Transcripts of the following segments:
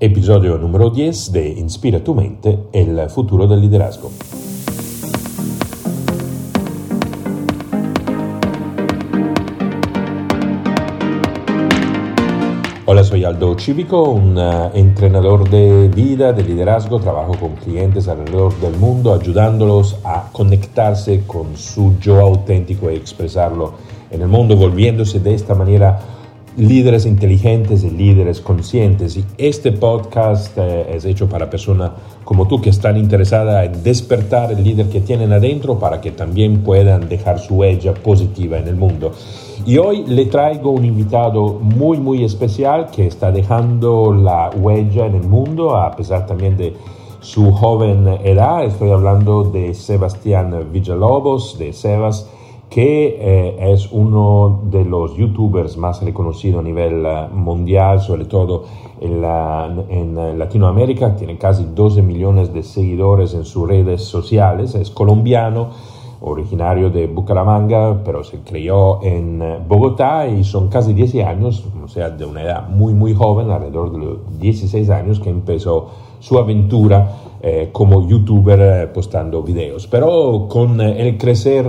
episodio número 10 de Inspira tu mente, el futuro del liderazgo. Hola, soy Aldo Cívico, un uh, entrenador de vida, de liderazgo. Trabajo con clientes alrededor del mundo ayudándolos a conectarse con su yo auténtico y expresarlo en el mundo, volviéndose de esta manera líderes inteligentes y líderes conscientes. Y este podcast eh, es hecho para personas como tú que están interesadas en despertar el líder que tienen adentro para que también puedan dejar su huella positiva en el mundo. Y hoy le traigo un invitado muy, muy especial que está dejando la huella en el mundo a pesar también de su joven edad. Estoy hablando de Sebastián Villalobos, de Sebas que eh, es uno de los youtubers más reconocidos a nivel uh, mundial, sobre todo en, la, en uh, Latinoamérica, tiene casi 12 millones de seguidores en sus redes sociales, es colombiano, originario de Bucaramanga, pero se crió en uh, Bogotá y son casi 10 años, o sea, de una edad muy, muy joven, alrededor de los 16 años, que empezó su aventura eh, como youtuber eh, postando videos. Pero con el crecer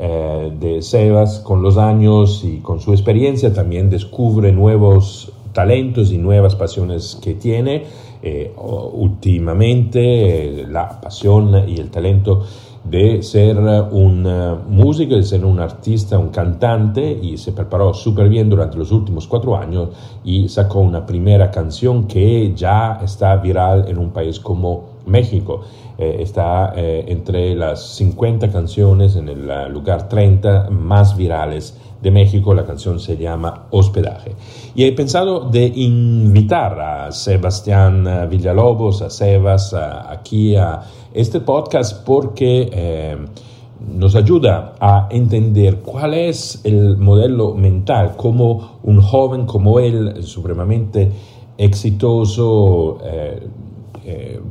eh, de Sebas con los años y con su experiencia también descubre nuevos talentos y nuevas pasiones que tiene. Eh, últimamente eh, la pasión y el talento de ser un músico, de ser un artista, un cantante y se preparó súper bien durante los últimos cuatro años y sacó una primera canción que ya está viral en un país como México. Eh, está eh, entre las 50 canciones en el lugar 30 más virales de México. La canción se llama Hospedaje. Y he pensado de invitar a Sebastián Villalobos, a Sebas, aquí a este podcast porque eh, nos ayuda a entender cuál es el modelo mental, como un joven como él, supremamente exitoso,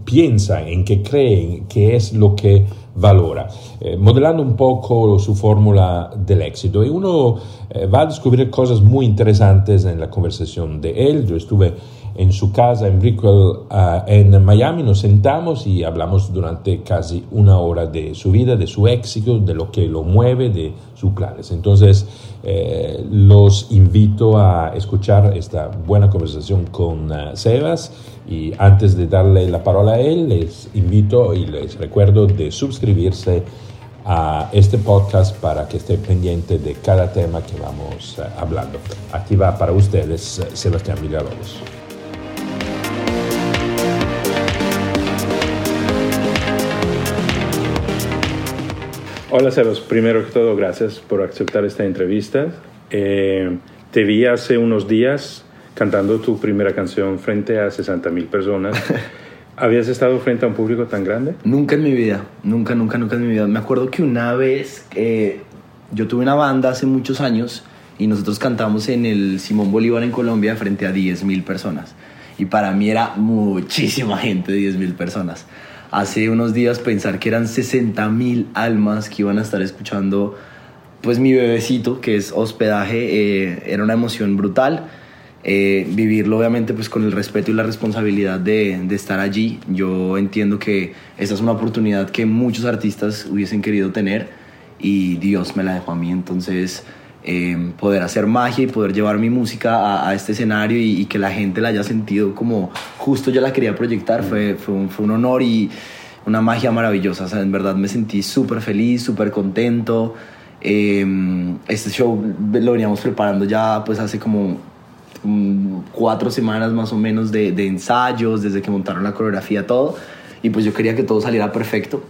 piensa, en qué cree, qué es lo que valora, eh, modelando un poco su fórmula del éxito. Y uno eh, va a descubrir cosas muy interesantes en la conversación de él. Yo estuve en su casa en Brickell, uh, en Miami, nos sentamos y hablamos durante casi una hora de su vida, de su éxito, de lo que lo mueve, de sus planes. Entonces, eh, los invito a escuchar esta buena conversación con uh, Sebas y antes de darle la palabra a él, les invito y les recuerdo de suscribirse a este podcast para que esté pendiente de cada tema que vamos uh, hablando. Aquí va para ustedes Sebastián Villalobos. Hola Sebas, primero que todo gracias por aceptar esta entrevista. Eh, te vi hace unos días cantando tu primera canción frente a 60 mil personas. ¿Habías estado frente a un público tan grande? Nunca en mi vida, nunca, nunca, nunca en mi vida. Me acuerdo que una vez eh, yo tuve una banda hace muchos años y nosotros cantamos en el Simón Bolívar en Colombia frente a 10 mil personas. Y para mí era muchísima gente, 10 mil personas hace unos días pensar que eran 60 mil almas que iban a estar escuchando pues mi bebecito que es hospedaje eh, era una emoción brutal eh, vivirlo obviamente pues con el respeto y la responsabilidad de, de, estar allí yo entiendo que esta es una oportunidad que muchos artistas hubiesen querido tener y Dios me la dejó a mí entonces Em, poder hacer magia y poder llevar mi música a, este escenario y, que la gente la haya sentido como justo yo la quería proyectar fue, fue, un, fue un, honor y una magia maravillosa. O sea, en verdad me sentí súper feliz, súper contento. Em, este show lo veníamos preparando ya pues hace como cuatro semanas más o menos de, ensayos, desde que montaron la coreografía, todo. Y pues yo quería que todo saliera perfecto.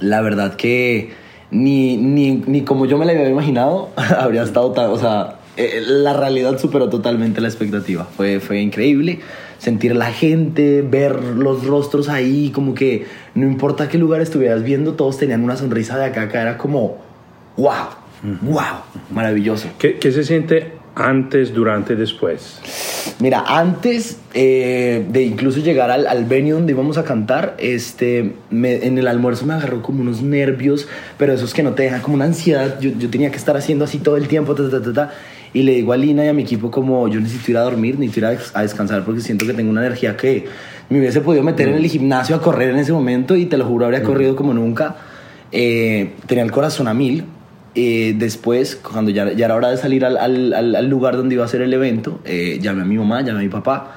La verdad que ni, ni, ni como yo me la había imaginado, habría estado tan, o sea, eh, la realidad superó totalmente la expectativa. Fue, fue increíble sentir la gente, ver los rostros ahí, como que no importa qué lugar estuvieras viendo, todos tenían una sonrisa de acá, acá era como, wow, wow, maravilloso. ¿Qué, qué se siente antes, durante, después? Mira, antes eh, de incluso llegar al, al venue donde íbamos a cantar, este, en el almuerzo me agarró como unos nervios, pero esos que no te dejan como una ansiedad. Yo, yo tenía que estar haciendo así todo el tiempo, ta, ta, ta, y le digo a Lina y a mi equipo como yo necesito ir a dormir, necesito ir a, a descansar porque siento que tengo una energía que me hubiese podido meter en el gimnasio a correr en ese momento y te lo juro, habría corrido como nunca. Eh, tenía el corazón a mil. Eh, después, cuando ya, ya, era hora de salir al, al, al, lugar donde iba a ser el evento, eh, llamé a mi mamá, llamé a mi papá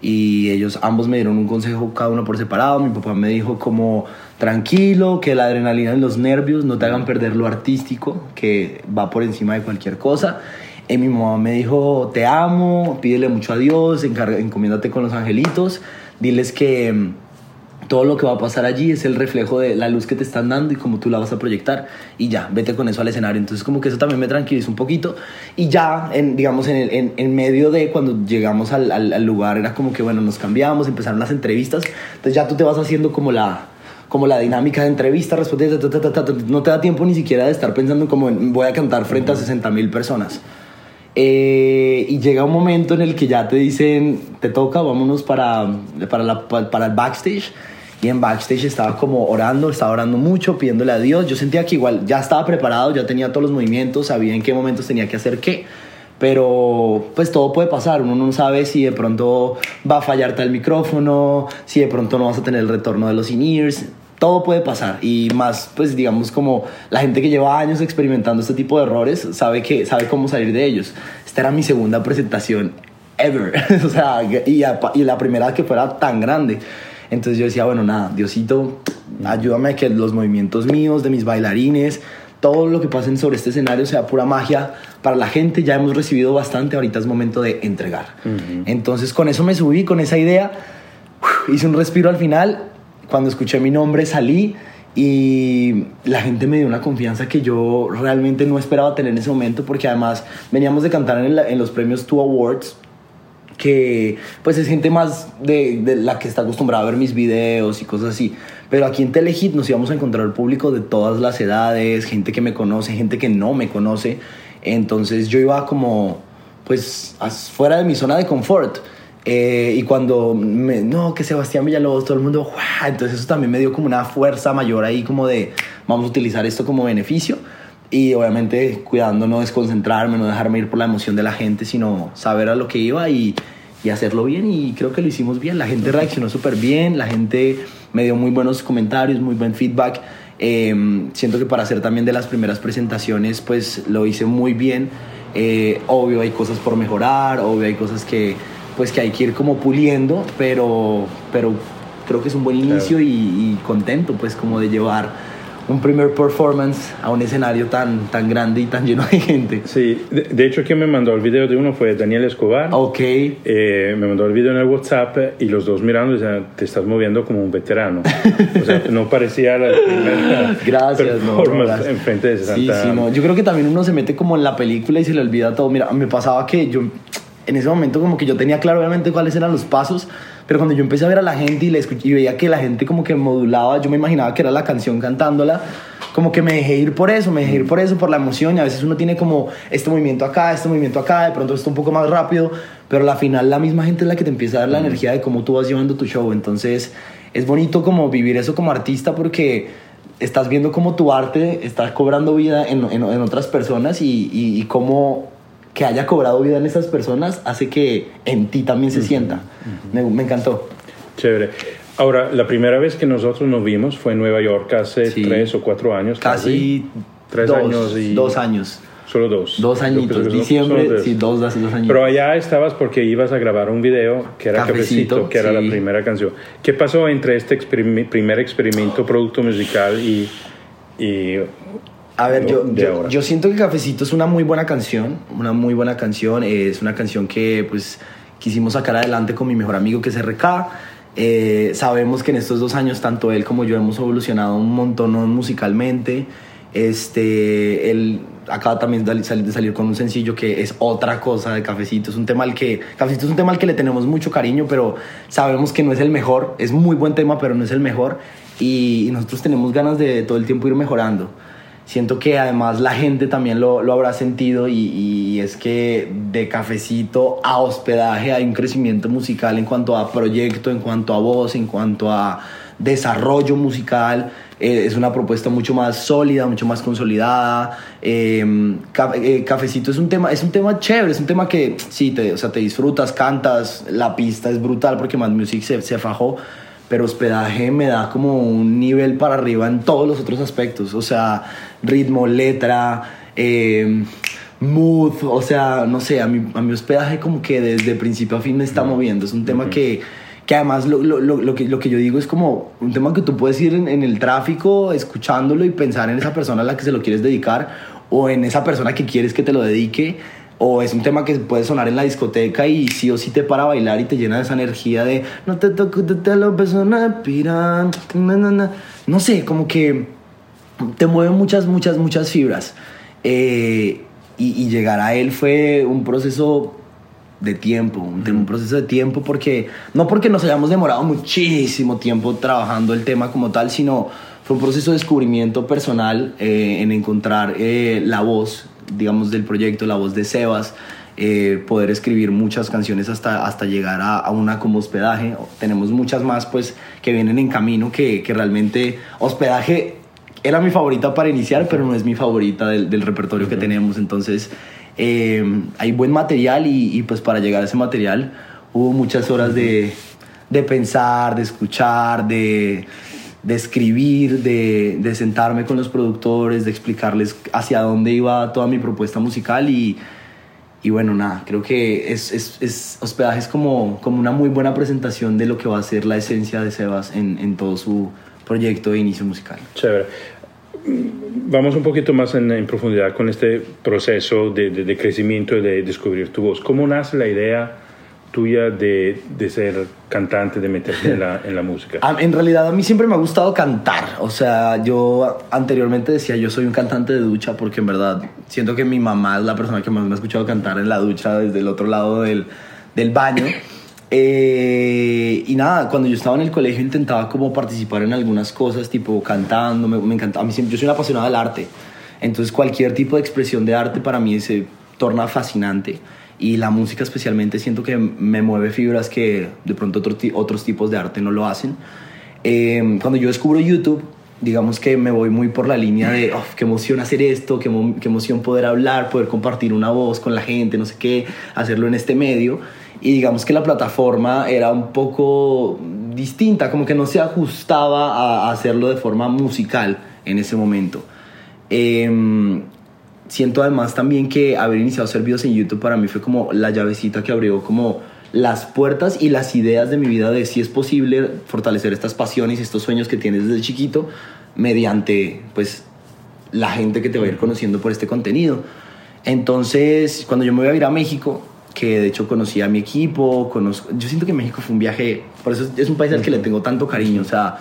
y ellos ambos me dieron un consejo cada uno por separado. Mi papá me dijo como tranquilo, que la adrenalina y los nervios no te hagan perder lo artístico, que va por encima de cualquier cosa. Y mi mamá me dijo, te amo, pídele mucho a Dios, encomiéndate con los angelitos, diles que mm, todo lo que va a pasar allí es el reflejo de la luz que te están dando y cómo tú la vas a proyectar. Y ya, vete con eso al escenario. Entonces como que eso también me tranquiliza un poquito. Y ya, en, digamos, en, en, en medio de cuando llegamos al, al, al, lugar era como que, bueno, nos cambiamos, empezaron las entrevistas, entonces ya tú te vas haciendo como la como la dinámica de entrevista, respuesta, no te da tiempo ni siquiera de estar pensando como voy a cantar frente a 60 mil personas. Eh, y llega un momento en el que ya te dicen, te toca, vámonos para, para, la, para el backstage en backstage estaba como orando, estaba orando mucho, pidiéndole a Dios. Yo sentía que igual ya estaba preparado, ya tenía todos los movimientos, sabía en qué momentos tenía que hacer qué. Pero pues todo puede pasar, uno no sabe si de pronto va a fallarte el micrófono, si de pronto no vas a tener el retorno de los in-ears, todo puede pasar y más pues digamos como la gente que lleva años experimentando este tipo de errores sabe que sabe cómo salir de ellos. Esta era mi segunda presentación ever, o sea, y, y la primera que fuera tan grande. Entonces yo decía, bueno, nada, Diosito, ayúdame a que los movimientos míos, de mis bailarines, todo lo que pasen sobre este escenario sea pura magia para la gente. Ya hemos recibido bastante, ahorita es momento de entregar. Uh -huh. Entonces con eso me subí, con esa idea, hice un respiro al final. Cuando escuché mi nombre salí y la gente me dio una confianza que yo realmente no esperaba tener en ese momento porque además veníamos de cantar en los premios Two Awards que pues es gente más de, de, la que está acostumbrada a ver mis videos y cosas así. Pero aquí en Telehit nos íbamos a encontrar público de todas las edades, gente que me conoce, gente que no me conoce. Entonces yo iba como pues fuera de mi zona de confort. Eh, y cuando me, no, que Sebastián Villalobos, todo el mundo, ¡guau! entonces eso también me dio como una fuerza mayor ahí como de vamos a utilizar esto como beneficio y obviamente cuidando no desconcentrarme, no dejarme ir por la emoción de la gente, sino saber a lo que iba y, y hacerlo bien y creo que lo hicimos bien. La gente reaccionó súper bien, la gente me dio muy buenos comentarios, muy buen feedback. Eh, siento que para hacer también de las primeras presentaciones pues lo hice muy bien. Eh, obvio hay cosas por mejorar, obvio hay cosas que pues que hay que ir como puliendo, pero, pero creo que es un buen inicio claro. y, y contento pues como de llevar un primer performance a un escenario tan, tan grande y tan lleno de gente. Sí, de, de hecho quien me mandó el video de uno fue Daniel Escobar. Ok. Eh, me mandó el video en el WhatsApp y los dos mirando decían, te estás moviendo como un veterano. o sea, no parecía la primera gracias, performance no, gracias. enfrente de 60 Sí, sí, no. Yo creo que también uno se mete como en la película y se le olvida todo. Mira, me pasaba que yo en ese momento como que yo tenía claro obviamente cuáles eran los pasos, pero cuando yo empecé a ver a la gente y, le escuché, y veía que la gente como que modulaba, yo me imaginaba que era la canción cantándola, como que me dejé ir por eso, me dejé ir por eso, por la emoción y a veces uno tiene como este movimiento acá, este movimiento acá, de pronto está un poco más rápido, pero al final la misma gente es la que te empieza a dar la energía de cómo tú vas llevando tu show, entonces es bonito como vivir eso como artista porque estás viendo cómo tu arte está cobrando vida en, en, en otras personas y, y, y cómo que haya cobrado vida en esas personas hace que en ti también se sienta. Uh -huh. me, me, encantó. Chévere. Ahora, la primera vez que nosotros nos vimos fue en Nueva York hace sí. tres o cuatro años. Casi, casi tres dos, años y... Dos años. Solo dos. Dos añitos. Diciembre, sí, dos, dos, dos años. Pero allá estabas porque ibas a grabar un video que era Cafecito, Cafecito que era la primera canción. ¿Qué pasó entre este experim primer experimento, producto musical y, y a ver, yo, yo, yo, siento que Cafecito es una muy buena canción, una muy buena canción, es una canción que pues quisimos sacar adelante con mi mejor amigo que es RK. Eh, sabemos que en estos dos años tanto él como yo hemos evolucionado un montón musicalmente. Este, él acaba también de salir, con un sencillo que es otra cosa de Cafecito. Es un tema al que Cafecito es un tema al que le tenemos mucho cariño, pero sabemos que no es el mejor. Es muy buen tema, pero no es el mejor. Y, y nosotros tenemos ganas de todo el tiempo ir mejorando siento que además la gente también lo, lo habrá sentido y, y, es que de cafecito a hospedaje hay un crecimiento musical en cuanto a proyecto, en cuanto a voz, en cuanto a desarrollo musical, eh, es una propuesta mucho más sólida, mucho más consolidada. Em, eh, cafecito es un tema, es un tema chévere, es un tema que sí, te, o sea, te disfrutas, cantas, la pista es brutal porque Mad Music se, se fajó, pero hospedaje me da como un nivel para arriba en todos los otros aspectos, o sea, ritmo, letra, em, mood, o sea, no sé, a mi, a mi hospedaje como que desde principio a fin me está moviendo, es un tema que que además lo, lo, lo, que, lo que yo digo es como un tema que tú puedes ir en, en, el tráfico escuchándolo y pensar en esa persona a la que se lo quieres dedicar o en esa persona que quieres que te lo dedique o es un tema que puede sonar en la discoteca y sí o sí te para bailar y te llena de esa energía de no te toco, te, te lo persona piran, no, no, no. no sé, como que te mueve muchas, muchas, muchas fibras. Eh, y, y llegar a él fue un proceso de tiempo, un, proceso de tiempo, porque no porque nos hayamos demorado muchísimo tiempo trabajando el tema como tal, sino fue un proceso de descubrimiento personal eh, en encontrar eh, la voz, digamos, del proyecto, la voz de Sebas, eh, poder escribir muchas canciones hasta, hasta llegar a, una como hospedaje. Tenemos muchas más pues que vienen en camino, que, que realmente hospedaje era mi favorita para iniciar, pero no es mi favorita del, del repertorio que tenemos, entonces eh, hay buen material y, pues para llegar a ese material hubo muchas horas de, de pensar, de escuchar, de, de escribir, de, de, sentarme con los productores, de explicarles hacia dónde iba toda mi propuesta musical y, y bueno, nada, creo que es, es, es, hospedaje es como, como una muy buena presentación de lo que va a ser la esencia de Sebas en, en todo su proyecto de inicio musical. Chévere vamos un poquito más en, profundidad con este proceso de, de, crecimiento y de descubrir tu voz. ¿Cómo nace la idea tuya de, de ser cantante, de meterte en la, en la música? en realidad a mí siempre me ha gustado cantar. O sea, yo anteriormente decía yo soy un cantante de ducha porque en verdad siento que mi mamá es la persona que más me ha escuchado cantar en la ducha desde el otro lado del, del baño. Eh, y nada, cuando yo estaba en el colegio intentaba como participar en algunas cosas, tipo cantando, me, me encantaba. A mí siempre, yo soy una apasionada del arte, entonces cualquier tipo de expresión de arte para mí se torna fascinante. Y la música especialmente siento que me mueve fibras que de pronto otros tipos de arte no lo hacen. Eh, cuando yo descubro YouTube, digamos que me voy muy por la línea de, oh, qué emoción hacer esto, qué, qué emoción poder hablar, poder compartir una voz con la gente, no sé qué, hacerlo en este medio y digamos que la plataforma era un poco distinta, como que no se ajustaba a hacerlo de forma musical en ese momento. Em, siento además también que haber iniciado servicios en YouTube para mí fue como la llavecita que abrió como las puertas y las ideas de mi vida de si es posible fortalecer estas pasiones y estos sueños que tienes desde chiquito mediante pues la gente que te va a ir conociendo por este contenido. Entonces, cuando yo me voy a ir a México, que de hecho conocí a mi equipo, conozco, yo siento que México fue un viaje, por eso es un país al que le tengo tanto cariño, o sea,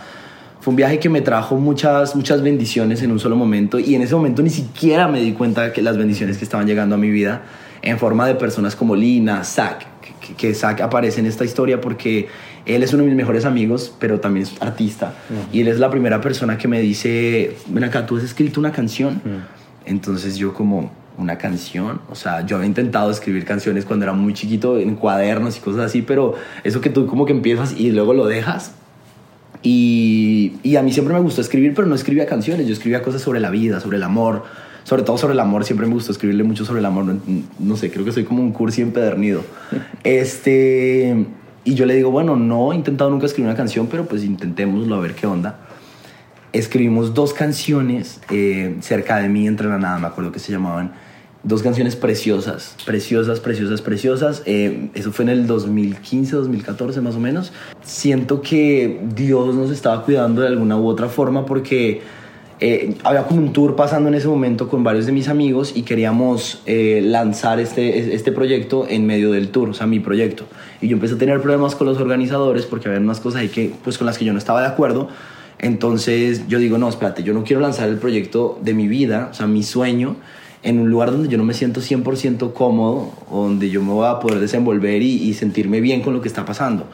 fue un viaje que me trajo muchas, muchas bendiciones en un solo momento y en ese momento ni siquiera me di cuenta que las bendiciones que estaban llegando a mi vida en forma de personas como Lina, Zach, que, que Zach aparece en esta historia porque él es uno de mis mejores amigos, pero también es artista y él es la primera persona que me dice, ven acá, tú has escrito una canción, entonces yo como una canción. O sea, yo había intentado escribir canciones cuando era muy chiquito en cuadernos y cosas así, pero eso que tú como que empiezas y luego lo dejas. Y, y, a mí siempre me gustó escribir, pero no escribía canciones, yo escribía cosas sobre la vida, sobre el amor, sobre todo sobre el amor, siempre me gustó escribirle mucho sobre el amor, no, no sé, creo que soy como un cursi empedernido. este, y yo le digo, bueno, no he intentado nunca escribir una canción, pero pues intentémoslo a ver qué onda. Escribimos dos canciones eh, cerca de mí, entre la nada, me acuerdo que se llamaban dos canciones preciosas, preciosas, preciosas, preciosas. Eh, eso fue en el 2015, 2014 más o menos. Siento que Dios nos estaba cuidando de alguna u otra forma porque eh, había como un tour pasando en ese momento con varios de mis amigos y queríamos eh, lanzar este, este proyecto en medio del tour, o sea, mi proyecto. Y yo empecé a tener problemas con los organizadores porque había unas cosas ahí que, pues, con las que yo no estaba de acuerdo. Entonces yo digo, no, espérate, yo no quiero lanzar el proyecto de mi vida, o sea, mi sueño en un lugar donde yo no me siento 100% cómodo, donde yo me voy a poder desenvolver y, sentirme bien con lo que está pasando.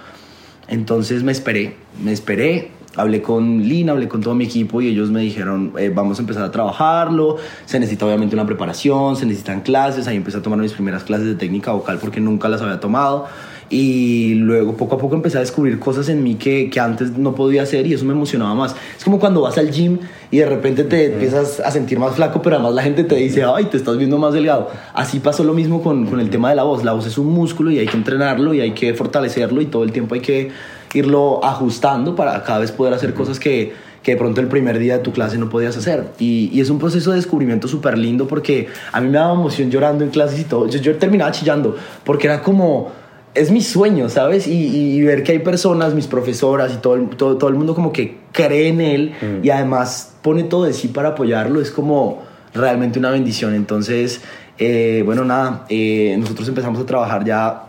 Entonces me esperé, me esperé, hablé con Lina, hablé con todo mi equipo y ellos me dijeron, eh, vamos a empezar a trabajarlo, se necesita obviamente una preparación, se necesitan clases, ahí empecé a tomar mis primeras clases de técnica vocal porque nunca las había tomado y luego poco a poco empecé a descubrir cosas en mí que, que, antes no podía hacer y eso me emocionaba más. Es como cuando vas al gym y de repente te empiezas a sentir más flaco, pero además la gente te dice, ay, te estás viendo más delgado. Así pasó lo mismo con, con el tema de la voz. La voz es un músculo y hay que entrenarlo y hay que fortalecerlo y todo el tiempo hay que irlo ajustando para cada vez poder hacer cosas que, que de pronto el primer día de tu clase no podías hacer. Y, y es un proceso de descubrimiento súper lindo porque a mí me daba emoción llorando en clases y todo. Yo, yo terminaba chillando porque era como es mi sueño, ¿sabes? Y, ver que hay personas, mis profesoras y todo el, todo, todo el mundo como que cree en él mm. y además pone todo de sí para apoyarlo, es como realmente una bendición. Entonces, eh, bueno, nada, eh, nosotros empezamos a trabajar ya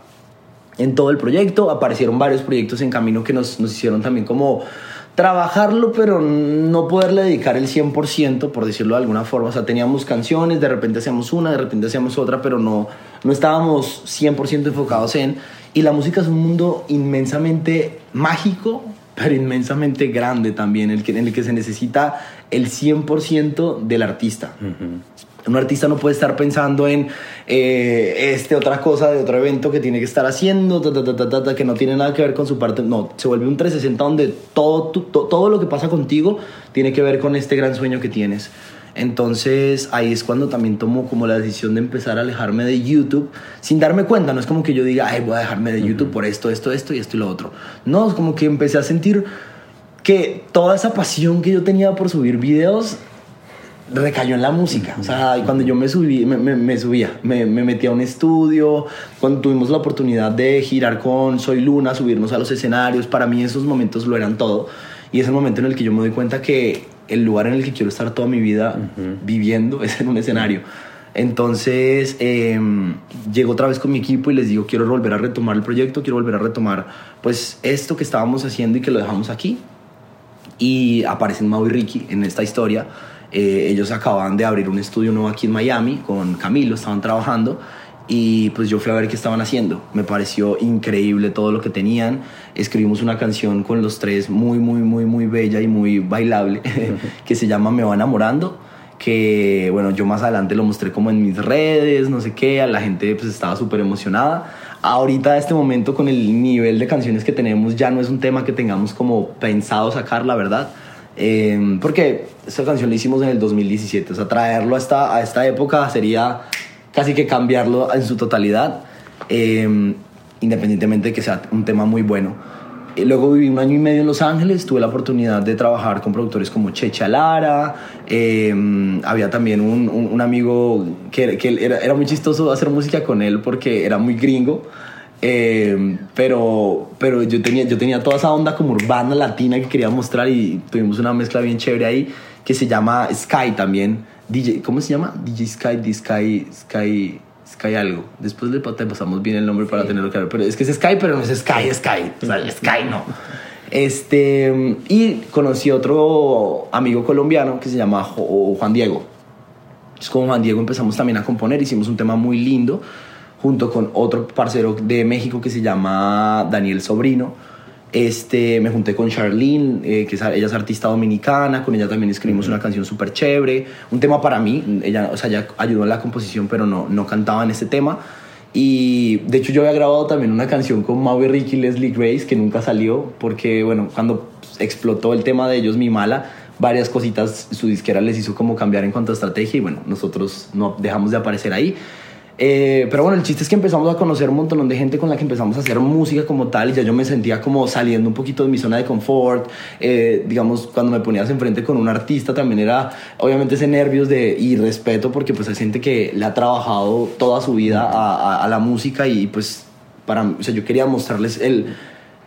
en todo el proyecto, aparecieron varios proyectos en camino que nos, nos hicieron también como trabajarlo, pero no poderle dedicar el 100%, por decirlo de alguna forma. O sea, teníamos canciones, de repente hacíamos una, de repente hacíamos otra, pero no, no estábamos 100% enfocados en... Y la música es un mundo inmensamente mágico, pero inmensamente grande también, en el que, en el que se necesita el 100% del artista. Un artista no puede estar pensando en eh, este otra cosa de otro evento que tiene que estar haciendo, que no tiene nada que ver con su parte. No, se vuelve un 360 donde todo, todo lo que pasa contigo tiene que ver con este gran sueño que tienes. Entonces ahí es cuando también tomo como la decisión de empezar a alejarme de YouTube sin darme cuenta. No es como que yo diga, ay, voy a dejarme de YouTube por esto, esto, esto y esto y lo otro. No, es como que empecé a sentir que toda esa pasión que yo tenía por subir videos recayó en la música. O sea, cuando yo me subí, me, me, subía, me, me metí a un estudio, cuando tuvimos la oportunidad de girar con Soy Luna, subirnos a los escenarios, para mí esos momentos lo eran todo. Y es el momento en el que yo me doy cuenta que el lugar en el que quiero estar toda mi vida viviendo es en un escenario. Entonces eh, llego otra vez con mi equipo y les digo, quiero volver a retomar el proyecto, quiero volver a retomar pues esto que estábamos haciendo y que lo dejamos aquí. Y aparecen Mau y Ricky en esta historia eh, ellos acababan de abrir un estudio nuevo aquí en Miami con Camilo, estaban trabajando y pues yo fui a ver qué estaban haciendo. Me pareció increíble todo lo que tenían. Escribimos una canción con los tres muy, muy, muy, muy bella y muy bailable que se llama Me va enamorando que bueno, yo más adelante lo mostré como en mis redes, no sé qué, a la gente pues estaba súper emocionada. Ahorita, este momento, con el nivel de canciones que tenemos, ya no es un tema que tengamos como pensado sacar, la verdad. Eh, porque esta canción la hicimos en el 2017, o sea, traerlo a esta, a esta época sería casi que cambiarlo en su totalidad, eh, independientemente de que sea un tema muy bueno. Y luego viví un año y medio en Los Ángeles, tuve la oportunidad de trabajar con productores como Checha Lara, eh, había también un, un, amigo que, que era, muy chistoso hacer música con él porque era muy gringo, eh, pero pero yo, tenía, yo tenía toda esa onda como urbana latina que quería mostrar y tuvimos una mezcla bien chévere ahí que se llama Sky también. DJ, ¿Cómo se llama? DJ Sky, DJ Sky, Sky, Sky algo. Después le pasamos bien el nombre para tenerlo claro. Pero es que es Sky, pero no es Sky, Sky. O sea, Sky no. Este, y conocí otro amigo colombiano que se llama Juan Diego. Entonces con Juan Diego empezamos también a componer, hicimos un tema muy lindo junto con otro parcero de México que se llama Daniel Sobrino. Este, me junté con Charlene, eh, que es, ella es artista dominicana, con ella también escribimos una canción súper chévere, un tema para mí, ella, o sea, ella ayudó en la composición, pero no, no cantaba en este tema. Y de hecho yo había grabado también una canción con Maui Ricky y Leslie Grace, que nunca salió, porque bueno, cuando explotó el tema de ellos, Mi Mala, varias cositas su disquera les hizo como cambiar en cuanto a estrategia y bueno, nosotros no dejamos de aparecer ahí. Eh, pero bueno, el chiste es que empezamos a conocer un montón de gente con la que empezamos a hacer música como tal y ya yo me sentía como saliendo un poquito de mi zona de confort. Eh, digamos, cuando me ponías enfrente con un artista también era obviamente ese nervios de, y respeto porque pues hay gente que le ha trabajado toda su vida a, a, la música y pues para, o sea, yo quería mostrarles el,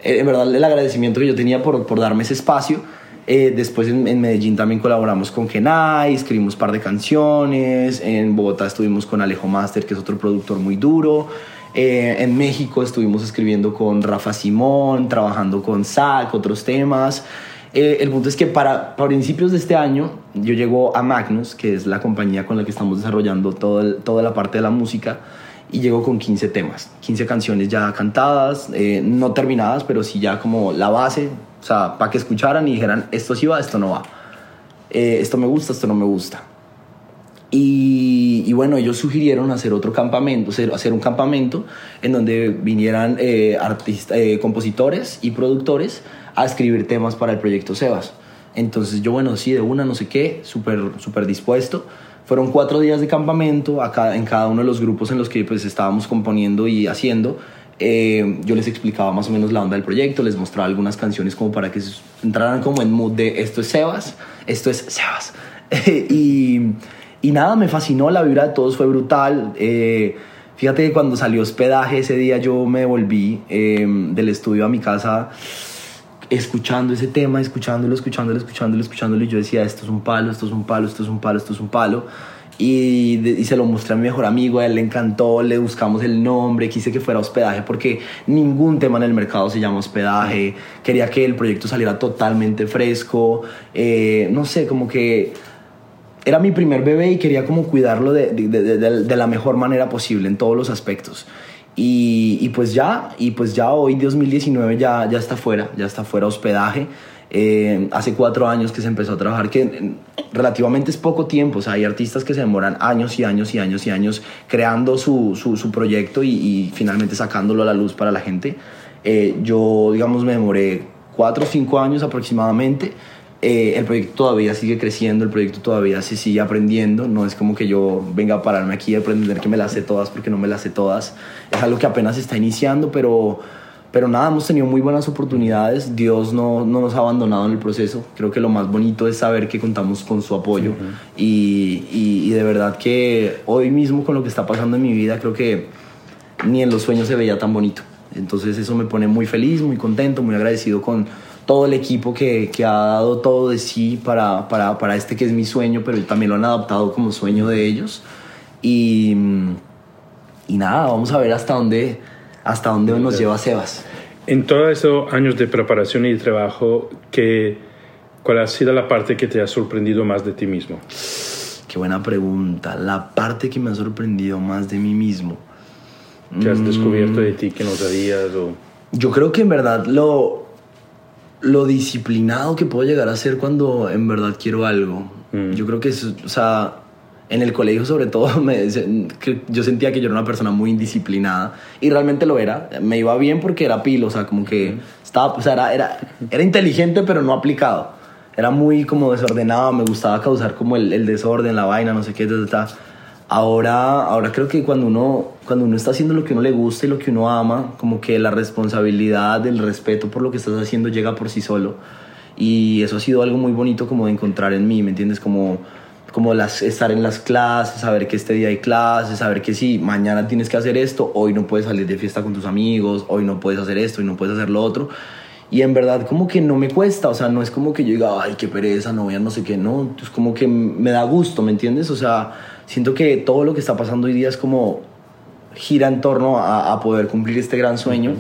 en verdad el agradecimiento que yo tenía por, por darme ese espacio. Eh, después en, Medellín también colaboramos con Kenai, escribimos un par de canciones. En Bogotá estuvimos con Alejo Master, que es otro productor muy duro. Eh, en México estuvimos escribiendo con Rafa Simón, trabajando con Zach, otros temas. Eh, el punto es que para, para, principios de este año yo llego a Magnus, que es la compañía con la que estamos desarrollando todo toda la parte de la música, y llego con 15 temas, 15 canciones ya cantadas, no terminadas, pero sí ya como la base, o sea, para que escucharan y dijeran, esto sí va, esto no va. Eh, esto me gusta, esto no me gusta. Y, y, bueno, ellos sugirieron hacer otro campamento, hacer, un campamento en donde vinieran eh, artistas, eh, compositores y productores a escribir temas para el proyecto Sebas. Entonces yo, bueno, sí, de una, no sé qué, súper super dispuesto. Fueron cuatro días de campamento en cada uno de los grupos en los que pues estábamos componiendo y haciendo. Eh, yo les explicaba más o menos la onda del proyecto, les mostraba algunas canciones como para que entraran como en mood de esto es Sebas, esto es Sebas. y, y, nada, me fascinó, la vibra de todos fue brutal. Eh, fíjate que cuando salió hospedaje ese día yo me volví eh, del estudio a mi casa escuchando ese tema, escuchándolo, escuchándolo, escuchándolo, escuchándolo, y yo decía, esto es un palo, esto es un palo, esto es un palo, esto es un palo. Y, y, se lo mostré a mi mejor amigo, a él le encantó, le buscamos el nombre, quise que fuera hospedaje porque ningún tema en el mercado se llama hospedaje, quería que el proyecto saliera totalmente fresco, eh, no sé, como que era mi primer bebé y quería como cuidarlo de, de, de, de la mejor manera posible en todos los aspectos. Y, y, pues ya, y pues ya hoy 2019 ya, ya está fuera, ya está fuera hospedaje. Eh, hace cuatro años que se empezó a trabajar, que relativamente es poco tiempo, o sea, hay artistas que se demoran años y años y años y años creando su, su, su proyecto y, y, finalmente sacándolo a la luz para la gente. Eh, yo, digamos, me demoré cuatro o cinco años aproximadamente. Eh, el proyecto todavía sigue creciendo, el proyecto todavía se sigue aprendiendo, no es como que yo venga a pararme aquí a aprender que me las sé todas porque no me las sé todas, es algo que apenas está iniciando, pero, pero nada, hemos tenido muy buenas oportunidades, Dios no, no nos ha abandonado en el proceso, creo que lo más bonito es saber que contamos con su apoyo uh -huh. y, y, y de verdad que hoy mismo con lo que está pasando en mi vida, creo que ni en los sueños se veía tan bonito, entonces eso me pone muy feliz, muy contento, muy agradecido con todo el equipo que, que, ha dado todo de sí para, para, para, este que es mi sueño, pero también lo han adaptado como sueño de ellos. Y, y nada, vamos a ver hasta dónde, hasta dónde nos lleva Sebas. En todos esos años de preparación y de trabajo, ¿qué, ¿cuál ha sido la parte que te ha sorprendido más de ti mismo? Qué buena pregunta. La parte que me ha sorprendido más de mí mismo. ¿Qué has descubierto de ti que no sabías? O... Yo creo que en verdad lo, lo disciplinado que puedo llegar a ser cuando en verdad quiero algo. Mm. Yo creo que, es, o sea, en el colegio sobre todo, me, que yo sentía que yo era una persona muy indisciplinada y realmente lo era. Me iba bien porque era pilo, o sea, como que estaba, o sea, era, era, era inteligente pero no aplicado. Era muy como desordenado, me gustaba causar como el, el desorden, la vaina, no sé qué, ta, ta. Ahora, ahora creo que cuando uno, cuando uno está haciendo lo que uno le gusta y lo que uno ama, como que la responsabilidad, el respeto por lo que estás haciendo llega por sí solo. Y eso ha sido algo muy bonito como de encontrar en mí, ¿me entiendes? Como, como las, estar en las clases, saber que este día hay clases, saber que si mañana tienes que hacer esto, hoy no puedes salir de fiesta con tus amigos, hoy no puedes hacer esto, hoy no puedes hacer lo otro. Y en verdad como que no me cuesta, o sea, no es como que yo diga, ay, qué pereza, no voy a no sé qué, no, es como que me da gusto, ¿me entiendes? O sea, siento que todo lo que está pasando hoy día es como gira en torno a, a poder cumplir este gran sueño uh -huh.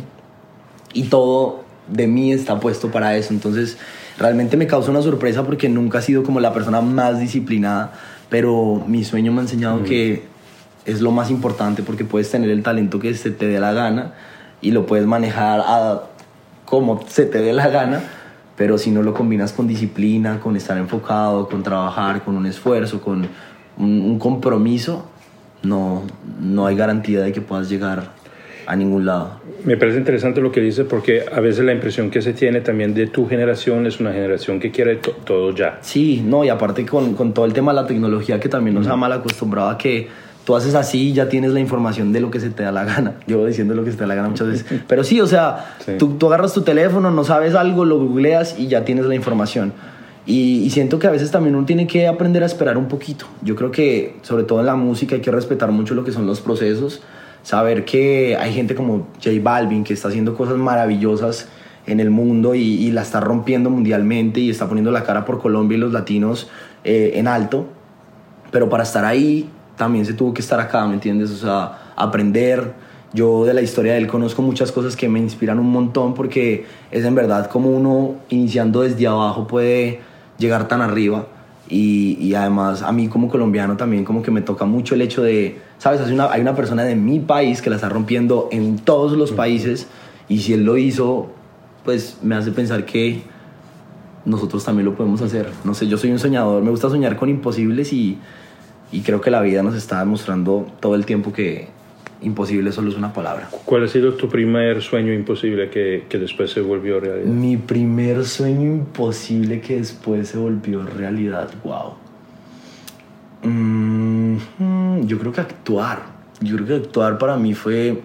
y todo de mí está puesto para eso. Entonces, realmente me causa una sorpresa porque nunca he sido como la persona más disciplinada, pero mi sueño me ha enseñado que es lo más importante porque puedes tener el talento que se te dé la gana y lo puedes manejar a como se te dé la gana, pero si no lo combinas con disciplina, con estar enfocado, con trabajar, con un esfuerzo, con un, un compromiso, no, no hay garantía de que puedas llegar a ningún lado. Me parece interesante lo que dices porque a veces la impresión que se tiene también de tu generación es una generación que quiere to todo ya. Sí, no, y aparte con, con, todo el tema de la tecnología que también nos uh -huh. ha mal acostumbrado a que tú haces así y ya tienes la información de lo que se te da la gana. Yo diciendo lo que se te da la gana muchas veces. Pero sí, o sea, sí. Tú, tú, agarras tu teléfono, no sabes algo, lo googleas y ya tienes la información. Y, y, siento que a veces también uno tiene que aprender a esperar un poquito. Yo creo que, sobre todo en la música, hay que respetar mucho lo que son los procesos. Saber que hay gente como J Balvin que está haciendo cosas maravillosas en el mundo y, la está rompiendo mundialmente y está poniendo la cara por Colombia y los latinos eh, en alto. Pero para estar ahí también se tuvo que estar acá, ¿me entiendes? O sea, aprender. Yo de la historia de él conozco muchas cosas que me inspiran un montón porque es en verdad como uno iniciando desde abajo puede llegar tan arriba. Y, y además a mí como colombiano también como que me toca mucho el hecho de, ¿sabes? Hay una, hay una persona de mi país que la está rompiendo en todos los países y si él lo hizo, pues me hace pensar que nosotros también lo podemos hacer. No sé, yo soy un soñador, me gusta soñar con imposibles y y creo que la vida nos está demostrando todo el tiempo que imposible solo es una palabra. ¿Cuál ha sido tu primer sueño imposible que, que después se volvió realidad? Mi primer sueño imposible que después se volvió realidad, wow. Mm, yo creo que actuar. Yo creo que actuar para mí fue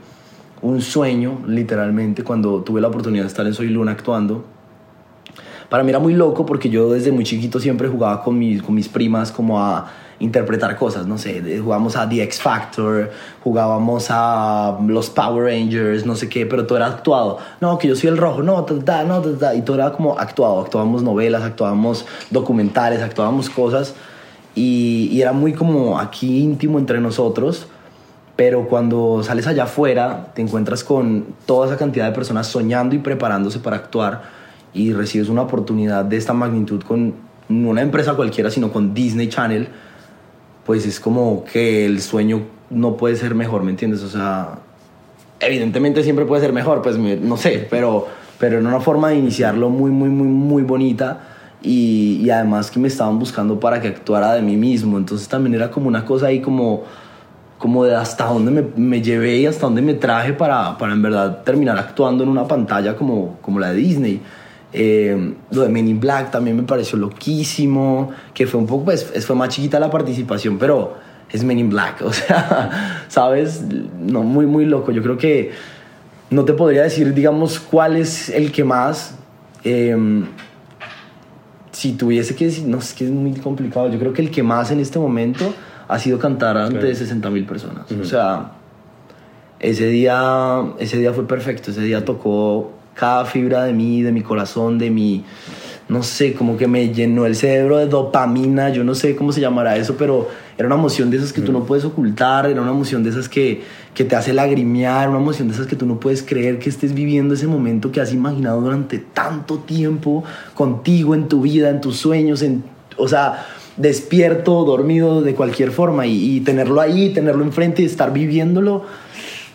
un sueño, literalmente, cuando tuve la oportunidad de estar en Soy Luna actuando. Para mí era muy loco porque yo desde muy chiquito siempre jugaba con mis, con mis primas como a interpretar cosas, no sé, jugábamos a The X Factor, jugábamos a los Power Rangers, no sé qué, pero todo era actuado. No, que yo soy el rojo, no, ta, no, ta, y todo era como actuado. Actuábamos novelas, actuábamos documentales, actuábamos cosas y, era muy como aquí íntimo entre nosotros. Pero cuando sales allá afuera, te encuentras con toda esa cantidad de personas soñando y preparándose para actuar y recibes una oportunidad de esta magnitud con no una empresa cualquiera, sino con Disney Channel pues es como que el sueño no puede ser mejor, ¿me entiendes? O sea, evidentemente siempre puede ser mejor, pues no sé, pero, pero en una forma de iniciarlo muy, muy, muy, muy bonita. Y, y, además que me estaban buscando para que actuara de mí mismo. Entonces también era como una cosa ahí como, como de hasta dónde me, me llevé y hasta dónde me traje para, para en verdad terminar actuando en una pantalla como, como la de Disney. Eh, lo de Men in Black también me pareció loquísimo, que fue un poco, pues fue más chiquita la participación, pero es Men in Black, o sea, ¿sabes? No, muy, muy loco. Yo creo que no te podría decir, digamos, cuál es el que más... Em, si tuviese que decir, no, es que es muy complicado. Yo creo que el que más en este momento ha sido cantar ante de 60 mil personas. O sea, ese día, ese día fue perfecto. Ese día tocó cada fibra de mí, de mi corazón, de mi, no sé, como que me llenó el cerebro de dopamina, yo no sé cómo se llamará eso, pero era una emoción de esas que tú no puedes ocultar, era una emoción de esas que, que te hace lagrimear, una emoción de esas que tú no puedes creer que estés viviendo ese momento que has imaginado durante tanto tiempo contigo, en tu vida, en tus sueños, en, o sea, despierto, dormido, de cualquier forma, y, y tenerlo ahí, tenerlo enfrente y estar viviéndolo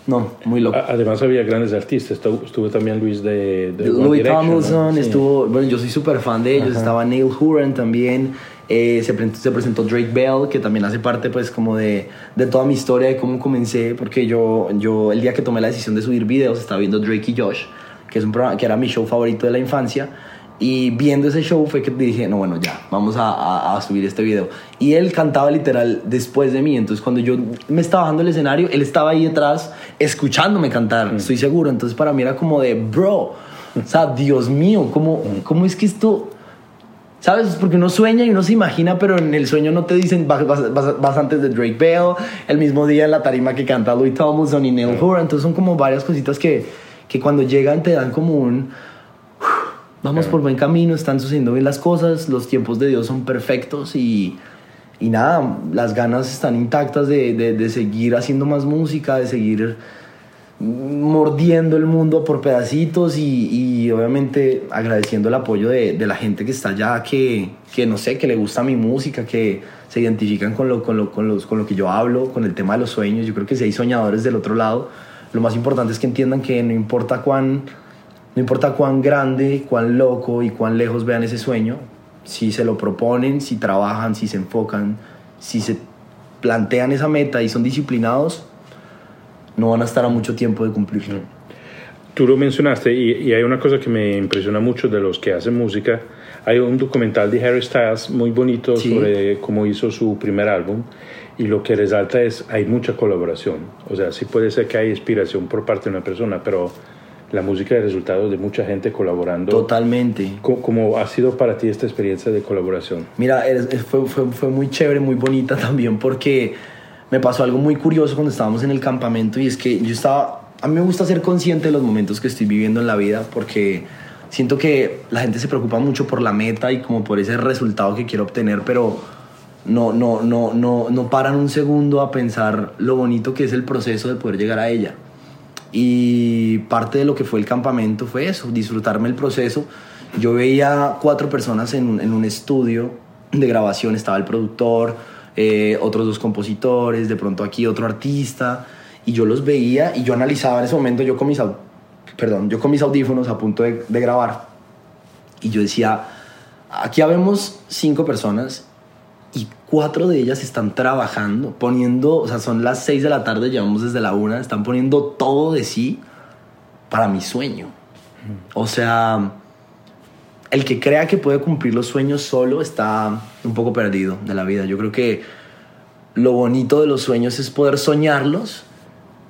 no, muy loco. Además había grandes artistas, estuvo, también Luis de, de Louis Tomlinson, estuvo, bueno, yo soy súper fan de ellos, estaba Neil Horan también, eh, se, se, presentó Drake Bell, que también hace parte pues como de, de, toda mi historia, de cómo comencé, porque yo, yo el día que tomé la decisión de subir videos estaba viendo Drake y Josh, que, es un programa, que era mi show favorito de la infancia, y viendo ese show fue que dije, no, bueno, ya, vamos a, a, subir este video. Y él cantaba literal después de mí. Entonces, cuando yo me estaba bajando el escenario, él estaba ahí detrás escuchándome cantar, mm. estoy seguro. Entonces, para mí era como de, bro, o sea, Dios mío, ¿cómo, mm. cómo es que esto... ¿Sabes? Porque uno sueña y uno se imagina, pero en el sueño no te dicen vas, vas, antes de Drake Bell, el mismo día en la tarima que canta Louis Tomlinson y Neil mm. Horan. Entonces son como varias cositas que, que cuando llegan te dan como un vamos por buen camino, están sucediendo bien las cosas, los tiempos de Dios son perfectos y, y nada, las ganas están intactas de, de, seguir haciendo más música, de seguir mordiendo el mundo por pedacitos y, y obviamente agradeciendo el apoyo de, de, la gente que está allá, que, que, no sé, que le gusta mi música, que se identifican con lo, con, lo, con, los, con lo que yo hablo, con el tema de los sueños. Yo creo que si hay soñadores del otro lado, lo más importante es que entiendan que no importa cuán no importa cuán grande, cuán loco y cuán lejos vean ese sueño, si se lo proponen, si trabajan, si se enfocan, si se plantean esa meta y son disciplinados, no van a estar a mucho tiempo de cumplirlo. Tú lo mencionaste y, hay una cosa que me impresiona mucho de los que hacen música. Hay un documental de Harry Styles muy bonito sobre cómo hizo su primer álbum y lo que resalta es hay mucha colaboración. O sea, sí puede ser que hay inspiración por parte de una persona, pero la música es el resultado de mucha gente colaborando. Totalmente. ¿Cómo, ha sido para ti esta experiencia de colaboración? Mira, fue, fue, fue, muy chévere, muy bonita también porque me pasó algo muy curioso cuando estábamos en el campamento y es que yo estaba, a mí me gusta ser consciente de los momentos que estoy viviendo en la vida porque siento que la gente se preocupa mucho por la meta y como por ese resultado que quiero obtener, pero no, no, no, no, no paran un segundo a pensar lo bonito que es el proceso de poder llegar a ella. Y parte de lo que fue el campamento fue eso, disfrutarme el proceso. Yo veía cuatro personas en, en un estudio de grabación, estaba el productor, eh, otros dos compositores, de pronto aquí otro artista, y yo los veía y yo analizaba en ese momento, yo con mis, perdón, yo con mis audífonos a punto de, de grabar, y yo decía, aquí habemos cinco personas cuatro de ellas están trabajando, poniendo, o sea, son las seis de la tarde, llevamos desde la una, están poniendo todo de sí para mi sueño. O sea, el que crea que puede cumplir los sueños solo está un poco perdido de la vida. Yo creo que lo bonito de los sueños es poder soñarlos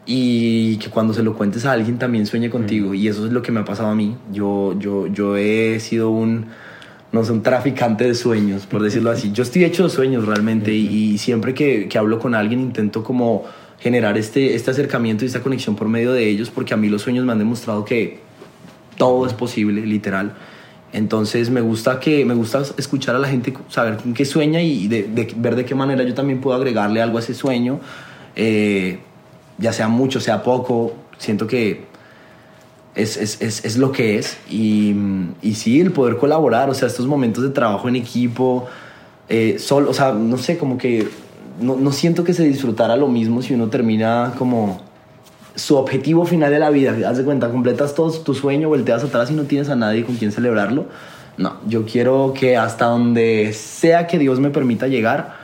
y que cuando se lo cuentes a alguien también sueñe contigo. Y eso es lo que me ha pasado a mí. Yo, yo, yo he sido un, no sé, un traficante de sueños, por decirlo así. Yo estoy hecho de sueños realmente y, siempre que, que, hablo con alguien intento como generar este, este acercamiento y esta conexión por medio de ellos porque a mí los sueños me han demostrado que todo es posible, literal. Entonces me gusta que me gusta escuchar a la gente, saber con qué sueña y de, ver de qué manera yo también puedo agregarle algo a ese sueño, eh, ya sea mucho, sea poco. Siento que es, es, es, es lo que es y, y, sí, el poder colaborar, o sea, estos momentos de trabajo en equipo, eh, solo, o sea, no sé, como que no, no siento que se disfrutara lo mismo si uno termina como su objetivo final de la vida. Haz de cuenta, completas todo tu sueño, volteas atrás y no tienes a nadie con quien celebrarlo. No, yo quiero que hasta donde sea que Dios me permita llegar,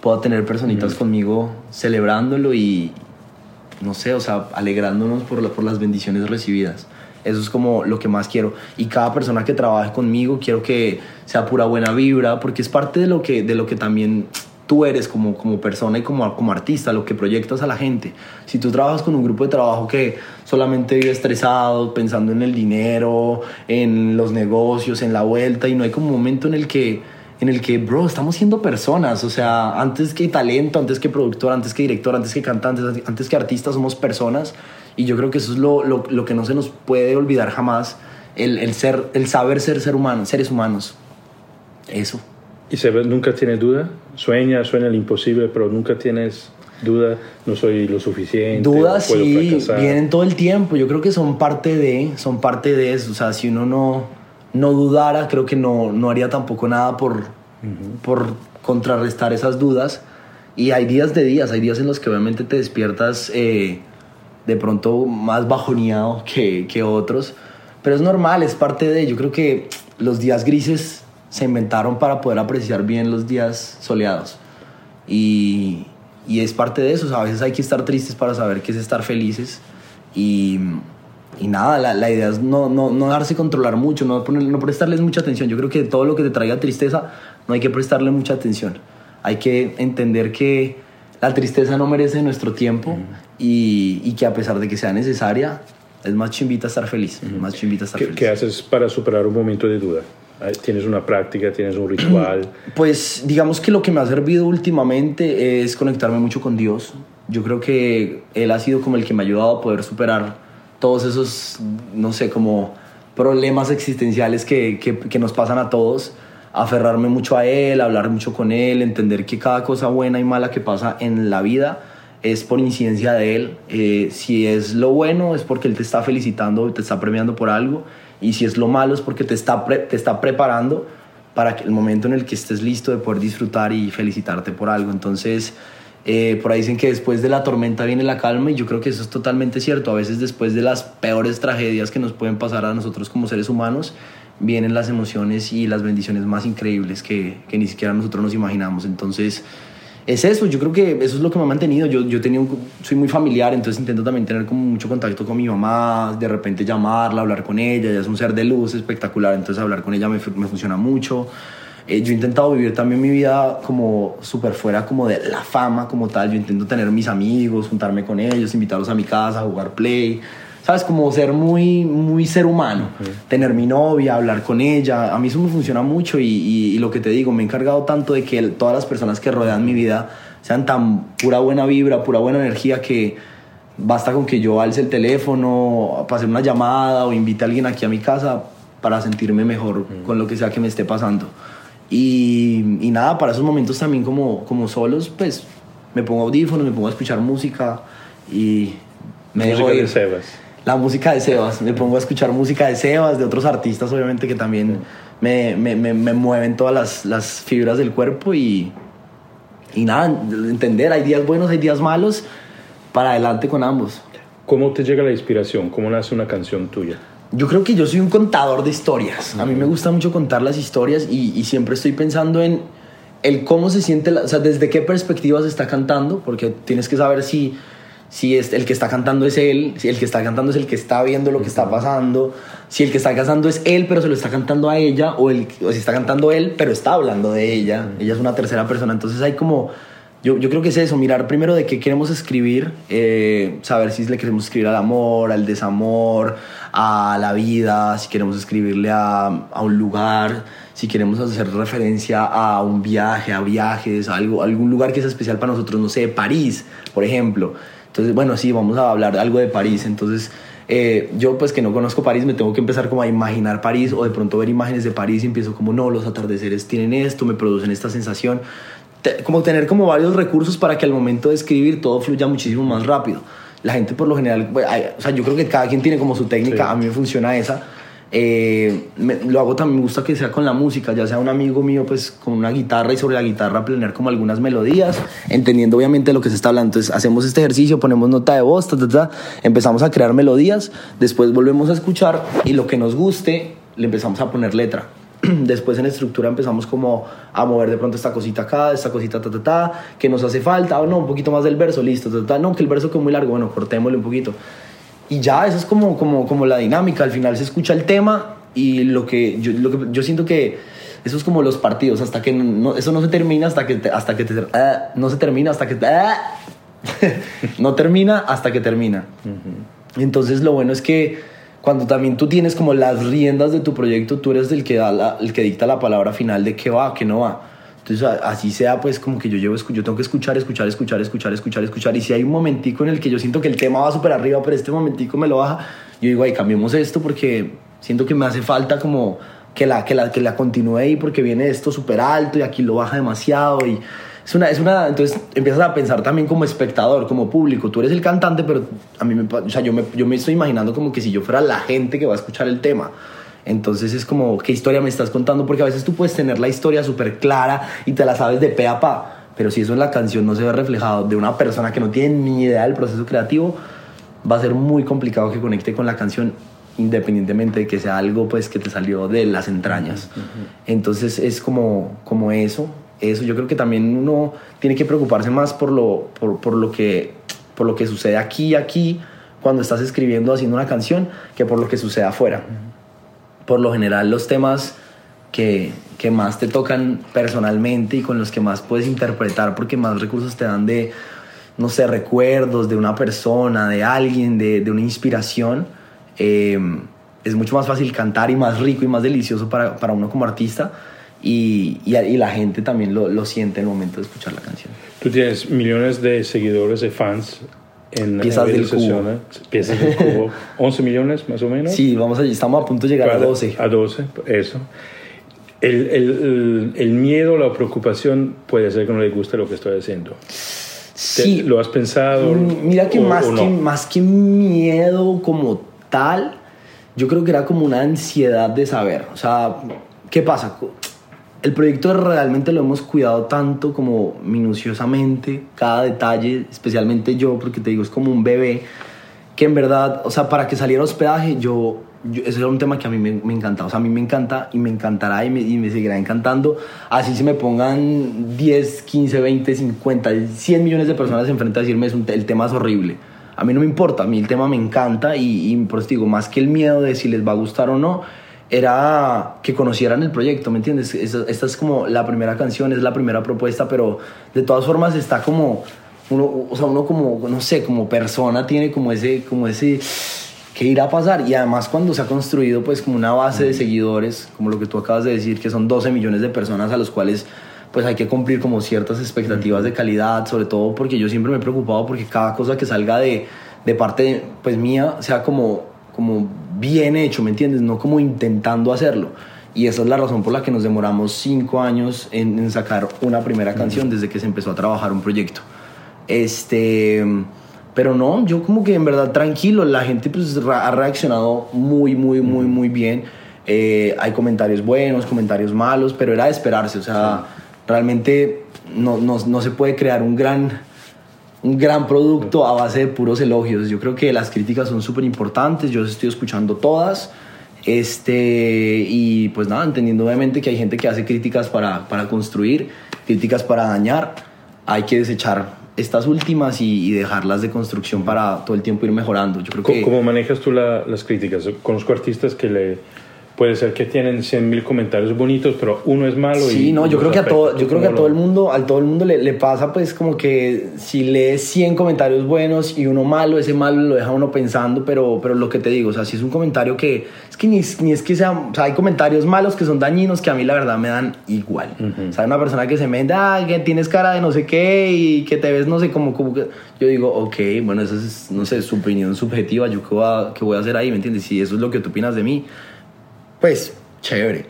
pueda tener personitas conmigo celebrándolo y, no sé, o sea, alegrándonos por, por las bendiciones recibidas. Eso es como lo que más quiero. Y cada persona que trabaje conmigo, quiero que sea pura buena vibra, porque es parte de lo que, de lo que también tú eres como, como persona y como, como artista, lo que proyectas a la gente. Si tú trabajas con un grupo de trabajo que solamente vive estresado, pensando en el dinero, en los negocios, en la vuelta, y no hay como un momento en el que, en el que, bro, estamos siendo personas, o sea, antes que talento, antes que productor, antes que director, antes que cantantes, antes que artistas, somos personas, y yo creo que eso es lo, lo, lo que no se nos puede olvidar jamás, el, el, ser, el saber ser ser humano, seres humanos. Eso. ¿Y se nunca tiene duda? Sueña, sueña el imposible, pero nunca tienes duda, no soy lo suficiente. Dudas sí, vienen todo el tiempo. Yo creo que son parte de, son parte de eso. O sea, si uno no, no dudara, creo que no, no haría tampoco nada por, por contrarrestar esas dudas. Y hay días de días, hay días en los que obviamente te despiertas eh, de pronto más bajoneado que, que otros. Pero es normal, es parte de. Yo creo que los días grises se inventaron para poder apreciar bien los días soleados. Y, y es parte de eso. a veces hay que estar tristes para saber qué es estar felices. Y, y nada, la, la, idea es no, no, no darse controlar mucho, no, poner, no prestarles mucha atención. Yo creo que todo lo que te traiga tristeza no hay que prestarle mucha atención. Hay que entender que la tristeza no merece nuestro tiempo y, y, que a pesar de que sea necesaria, es más chimbita estar feliz. Más chimbita estar ¿Qué, feliz. ¿Qué haces para superar un momento de duda? ¿Tienes una práctica, tienes un ritual? Pues digamos que lo que me ha servido últimamente es conectarme mucho con Dios. Yo creo que Él ha sido como el que me ha ayudado a poder superar todos esos, no sé, como problemas existenciales que, que, que nos pasan a todos. Aferrarme mucho a Él, hablar mucho con Él, entender que cada cosa buena y mala que pasa en la vida es por incidencia de Él. Eh, si es lo bueno es porque Él te está felicitando, te está premiando por algo y si es lo malo es porque te está, te está preparando para el momento en el que estés listo de poder disfrutar y felicitarte por algo. Entonces, eh, por ahí dicen que después de la tormenta viene la calma y yo creo que eso es totalmente cierto. A veces después de las peores tragedias que nos pueden pasar a nosotros como seres humanos, vienen las emociones y las bendiciones más increíbles que, que ni siquiera nosotros nos imaginamos. Entonces, es eso, yo creo que eso es lo que me ha mantenido. Yo, yo tenía soy muy familiar, entonces intento también tener como mucho contacto con mi mamá, de repente llamarla, hablar con ella, ella es un ser de luz espectacular, entonces hablar con ella me, me funciona mucho. Eh, yo he intentado vivir también mi vida como súper fuera como de la fama como tal, yo intento tener mis amigos, juntarme con ellos, invitarlos a mi casa, jugar play, ¿sabes? Como ser muy, muy ser humano, tener mi novia, hablar con ella, a mí eso me funciona mucho y, y, lo que te digo, me he encargado tanto de que todas las personas que rodean mi vida sean tan pura buena vibra, pura buena energía que basta con que yo alce el teléfono, pase una llamada o invite a alguien aquí a mi casa para sentirme mejor con lo que sea que me esté pasando. Y, y, nada, para esos momentos también como, como solos, pues me pongo audífonos, me pongo a escuchar música y me música dejo de Sebas la música de Sebas. Me pongo a escuchar música de Sebas, de otros artistas, obviamente, que también me, me, me, me mueven todas las, las, fibras del cuerpo y, y nada, entender, hay días buenos, hay días malos, para adelante con ambos. ¿Cómo te llega la inspiración? ¿Cómo nace una canción tuya? Yo creo que yo soy un contador de historias. A mí me gusta mucho contar las historias y, y siempre estoy pensando en el cómo se siente, o sea, desde qué perspectiva se está cantando, porque tienes que saber si, si es, el que está cantando es él, si el que está cantando es el que está viendo lo que está pasando, si el que está cantando es él, pero se lo está cantando a ella, o, el, o si está cantando él, pero está hablando de ella, ella es una tercera persona, entonces hay como... Yo, yo creo que es eso, mirar primero de qué queremos escribir, eh, saber si le queremos escribir al amor, al desamor, a la vida, si queremos escribirle a, a un lugar, si queremos hacer referencia a un viaje, a viajes, a algo, algún lugar que es especial para nosotros, no sé, París, por ejemplo. Entonces, bueno, sí, vamos a hablar algo de París. Entonces, eh, yo pues que no conozco París, me tengo que empezar como a imaginar París o de pronto ver imágenes de París y empiezo como, no, los atardeceres tienen esto, me producen esta sensación como tener como varios recursos para que al momento de escribir todo fluya muchísimo más rápido. La gente por lo general, o sea, yo creo que cada quien tiene como su técnica, a mí me funciona esa. Eh, lo hago también, me gusta que sea con la música, ya sea un amigo mío pues con una guitarra y sobre la guitarra planear como algunas melodías, entendiendo obviamente lo que se está hablando. Entonces hacemos este ejercicio, ponemos nota de voz, empezamos a crear melodías, después volvemos a escuchar y lo que nos guste le empezamos a poner letra. después en estructura empezamos como a mover de pronto esta cosita acá, esta cosita ta ta ta, que nos hace falta, o no, un poquito más del verso, listo, ta, ta, no, que el verso quedó muy largo, bueno, cortémosle un poquito. Y ya, eso es como, como, como la dinámica, al final se escucha el tema y lo que yo, lo que, yo siento que eso es como los partidos, hasta que no, eso no se termina hasta que, hasta que te, ah, no se termina hasta que ah, no termina hasta que termina. Entonces lo bueno es que cuando también tú tienes como las riendas de tu proyecto, tú eres el que, da el que dicta la palabra final de qué va, qué no va. Entonces, así sea, pues como que yo llevo, yo tengo que escuchar, escuchar, escuchar, escuchar, escuchar, escuchar. Y si hay un momentico en el que yo siento que el tema va súper arriba, pero este momentico me lo baja, yo digo, ay, cambiemos esto porque siento que me hace falta como que la, que la, que la continúe ahí porque viene esto súper alto y aquí lo baja demasiado y es una, es una, entonces empiezas a pensar también como espectador, como público. Tú eres el cantante, pero a mí me, o sea, yo me, yo me estoy imaginando como que si yo fuera la gente que va a escuchar el tema. Entonces es como, ¿qué historia me estás contando? Porque a veces tú puedes tener la historia súper clara y te la sabes de pe a pa. Pero si eso en la canción no se ve reflejado de una persona que no tiene ni idea del proceso creativo, va a ser muy complicado que conecte con la canción independientemente de que sea algo pues que te salió de las entrañas. Entonces es como, como eso eso. Yo creo que también uno tiene que preocuparse más por lo, por, por lo, que, por lo que sucede aquí y aquí cuando estás escribiendo, haciendo una canción, que por lo que sucede afuera. Por lo general, los temas que, que más te tocan personalmente y con los que más puedes interpretar, porque más recursos te dan de, no sé, recuerdos de una persona, de alguien, de, de una inspiración, eh, es mucho más fácil cantar y más rico y más delicioso para, para uno como artista y, y, la gente también lo, lo, siente en el momento de escuchar la canción. Tú tienes millones de seguidores, de fans en Piezas del cubo. Piezas del cubo. 11 millones más o menos. Sí, vamos allí, estamos a punto de llegar a 12. A 12, eso. El, el, el, miedo, la preocupación puede ser que no le guste lo que estoy haciendo. Sí. ¿Lo has pensado? Mm, mira que, más, que más que miedo como tal, yo creo que era como una ansiedad de saber. O sea, ¿qué pasa? El proyecto realmente lo hemos cuidado tanto como minuciosamente, cada detalle, especialmente yo, porque te digo, es como un bebé, que en verdad, o sea, para que saliera hospedaje, yo, ese era un tema que a mí me, me, encanta, o sea, a mí me encanta y me encantará y me, y me seguirá encantando, así se me pongan 10, 15, 20, 50, 100 millones de personas enfrente a decirme, es un, el tema es horrible. A mí no me importa, a mí el tema me encanta y, y por eso digo, más que el miedo de si les va a gustar o no, era que conocieran el proyecto, ¿me entiendes? Esta, es como la primera canción, es la primera propuesta, pero de todas formas está como, uno, o sea, uno como, no sé, como persona tiene como ese, como ese, ¿qué irá a pasar? Y además cuando se ha construido pues como una base de seguidores, como lo que tú acabas de decir, que son 12 millones de personas a los cuales pues hay que cumplir como ciertas expectativas de calidad, sobre todo porque yo siempre me he preocupado porque cada cosa que salga de, de parte pues mía sea como como bien hecho, ¿me entiendes? No como intentando hacerlo. Y esa es la razón por la que nos demoramos cinco años en, sacar una primera canción desde que se empezó a trabajar un proyecto. Este, pero no, yo como que en verdad tranquilo, la gente pues ha reaccionado muy, muy, muy, muy bien. Eh, hay comentarios buenos, comentarios malos, pero era de esperarse, o sea, realmente no, no, no se puede crear un gran un gran producto a base de puros elogios. Yo creo que las críticas son súper importantes, yo estoy escuchando todas. Este, y pues nada, entendiendo obviamente que hay gente que hace críticas para, para construir, críticas para dañar, hay que desechar estas últimas y, y dejarlas de construcción para todo el tiempo ir mejorando. Yo creo que... ¿Cómo manejas tú la- las críticas? Conozco artistas que le... Puede ser que tienen 100.000 comentarios bonitos, pero uno es malo y... Sí, no, yo creo que a todo, ¿Tú yo creo que a cómo todo el mundo, a todo el mundo le, le pasa pues como que si lees 100 comentarios buenos y uno malo, ese malo lo deja uno pensando, pero, pero lo que te digo, o sea, si es un comentario que, es que ni, ni es que sea, o sea, hay comentarios malos que son dañinos que a mí la verdad me dan igual. O sea, una persona que se me da, que tienes cara de no sé qué y que te ves no sé como, como que, yo digo, ok, bueno, esa es, no sé, su opinión subjetiva, yo qué voy a, qué voy a hacer ahí, ¿me entiendes? Si eso es lo que tú opinas de mí, pues chévere.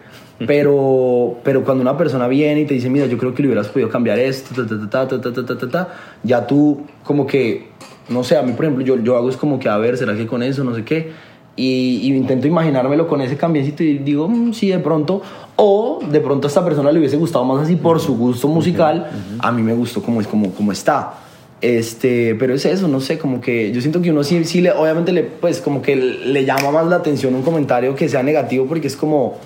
Pero, pero cuando una persona viene y te dice, mira, yo creo que le hubieras podido cambiar esto, ta, ta, ta, ya tú como que, no sé, a mí por ejemplo, yo, yo hago es como que, a ver, ¿será que con eso, no sé qué? Y, y intento imaginármelo con ese cambiecito y digo, mm, sí, de pronto, o de pronto a esta persona le hubiese gustado más así por su gusto musical, a mí me gustó como, como, como está. Este, pero es eso, no sé, como que yo siento que uno sí, sí le, obviamente le, pues como que le llama más la atención un comentario que sea negativo porque es como,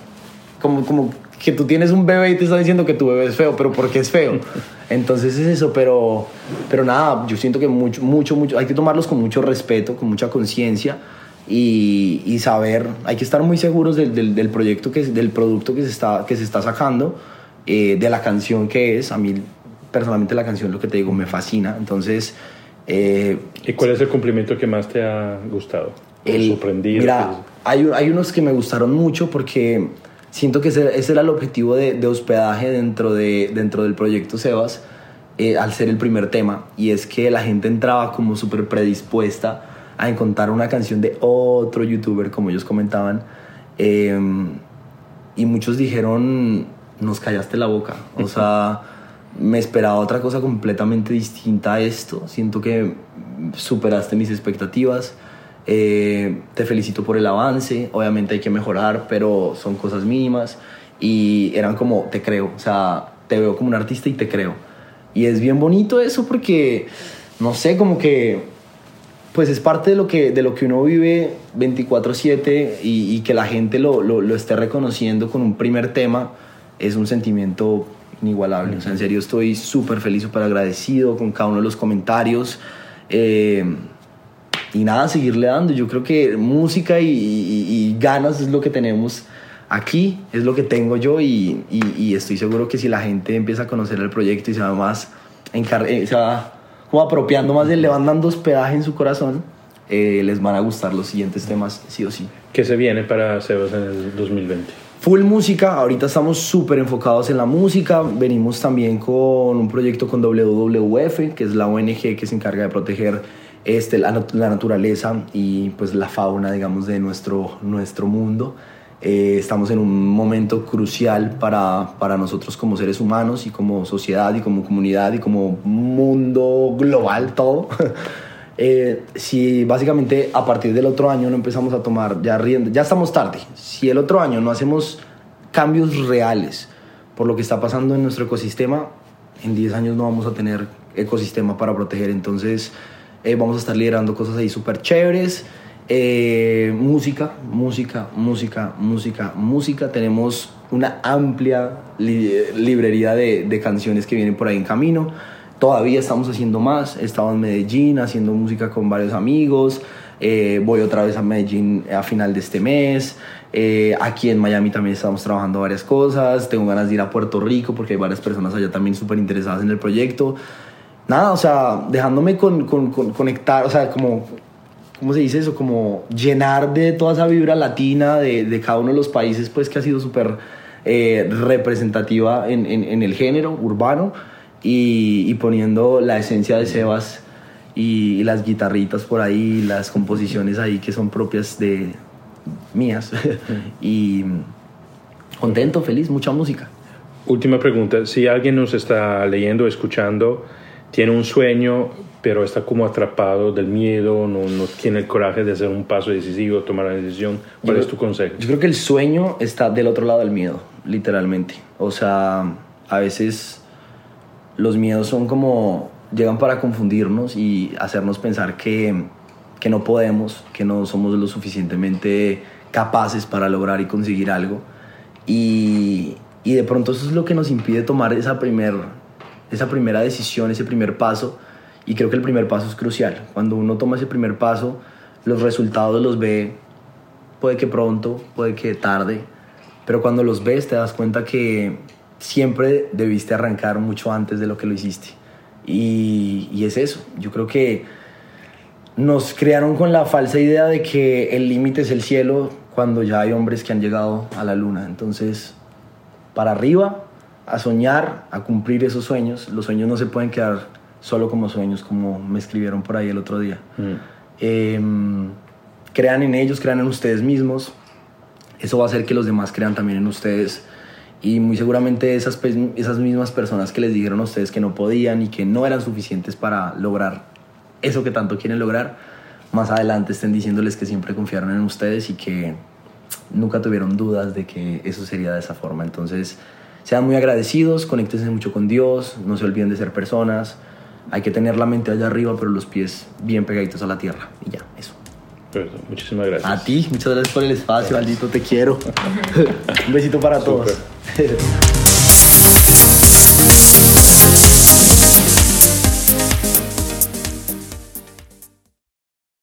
como, como que tú tienes un bebé y te está diciendo que tu bebé es feo, pero ¿por qué es feo? Entonces es eso, pero, pero nada, yo siento que mucho, mucho, mucho, hay que tomarlos con mucho respeto, con mucha conciencia y, y saber, hay que estar muy seguros del, del, del proyecto, que, del producto que se está, que se está sacando, eh, de la canción que es, a mí personalmente la canción, lo que te digo, me fascina, entonces... eh, ¿Y cuál es el cumplimiento que más te ha gustado? ¿O el- sorprendido? Mira, hay, hay unos que me gustaron mucho porque siento que ese, ese era el objetivo de, de hospedaje dentro, de, dentro del proyecto Sebas, eh, al ser el primer tema, y es que la gente entraba como súper predispuesta a encontrar una canción de otro youtuber, como ellos comentaban, eh, y muchos dijeron, nos callaste la boca, o sea, me esperaba otra cosa completamente distinta a esto, siento que superaste mis expectativas. Eh, te felicito por el avance, obviamente hay que mejorar, pero son cosas mínimas y eran como, te creo, o sea, te veo como un artista y te creo. Y es bien bonito eso porque, no sé, como que, pues es parte de lo que, de lo que uno vive 24/7 y, y que la gente lo, lo, lo esté reconociendo con un primer tema, es un sentimiento inigualable. O sea, en serio estoy súper feliz, súper agradecido con cada uno de los comentarios. Eh, y nada, seguirle dando. Yo creo que música y, y- y ganas es lo que tenemos aquí, es lo que tengo yo y, y- estoy seguro que si la gente empieza a conocer el proyecto y se va más eh, se va como apropiando más le van dando hospedaje en su corazón, eh, les van a gustar los siguientes temas, sí o sí. ¿Qué se viene para Sebas en el 2020? Full música, ahorita estamos súper enfocados en la música, venimos también con un proyecto con WWF, que es la ONG que se encarga de proteger este, la, nat- la naturaleza y pues la fauna, digamos, de nuestro, nuestro mundo. Eh, estamos en un momento crucial para, para nosotros como seres humanos y como sociedad y como comunidad y como mundo global, todo. Eh, si básicamente a partir del otro año no empezamos a tomar ya rienda, ya estamos tarde. Si el otro año no hacemos cambios reales por lo que está pasando en nuestro ecosistema, en 10 años no vamos a tener ecosistema para proteger. Entonces eh, vamos a estar liderando cosas ahí súper chéveres. Eh, música, música, música, música, música. Tenemos una amplia li- librería de, de canciones que vienen por ahí en camino. Todavía estamos haciendo más. He estado en Medellín haciendo música con varios amigos. Eh, voy otra vez a Medellín a final de este mes. Eh, aquí en Miami también estamos trabajando varias cosas. Tengo ganas de ir a Puerto Rico porque hay varias personas allá también súper interesadas en el proyecto. Nada, o sea, dejándome con, con- con- conectar, o sea, como, ¿cómo se dice eso? Como llenar de toda esa vibra latina de, de cada uno de los países, pues que ha sido súper eh, representativa en, en- en el género urbano y, y poniendo la esencia de Sebas y, las guitarritas por ahí, las composiciones ahí que son propias de mías. y contento, feliz, mucha música. Última pregunta. Si alguien nos está leyendo, escuchando, tiene un sueño, pero está como atrapado del miedo, no, no tiene el coraje de hacer un paso decisivo, tomar la decisión, ¿cuál Yo- es tu consejo? Yo creo que el sueño está del otro lado del miedo, literalmente. O sea, a veces los miedos son como, llegan para confundirnos y hacernos pensar que, que no podemos, que no somos lo suficientemente capaces para lograr y conseguir algo. Y, y de pronto eso es lo que nos impide tomar esa primer, esa primera decisión, ese primer paso. Y creo que el primer paso es crucial. Cuando uno toma ese primer paso, los resultados los ve, puede que pronto, puede que tarde, pero cuando los ves te das cuenta que siempre debiste arrancar mucho antes de lo que lo hiciste. Y, y es eso. Yo creo que nos crearon con la falsa idea de que el límite es el cielo cuando ya hay hombres que han llegado a la luna. Entonces, para arriba, a soñar, a cumplir esos sueños. Los sueños no se pueden quedar solo como sueños, como me escribieron por ahí el otro día. Mm. Em, crean en ellos, crean en ustedes mismos. Eso va a hacer que los demás crean también en ustedes. Y muy seguramente esas, esas mismas personas que les dijeron a ustedes que no podían y que no eran suficientes para lograr eso que tanto quieren lograr, más adelante estén diciéndoles que siempre confiaron en ustedes y que nunca tuvieron dudas de que eso sería de esa forma. Entonces, sean muy agradecidos, conéctense mucho con Dios, no se olviden de ser personas. Hay que tener la mente allá arriba, pero los pies bien pegaditos a la tierra. Y ya, eso. Perfecto. Muchísimas gracias. A ti, muchas gracias por el espacio, maldito, te quiero. Un besito para todos.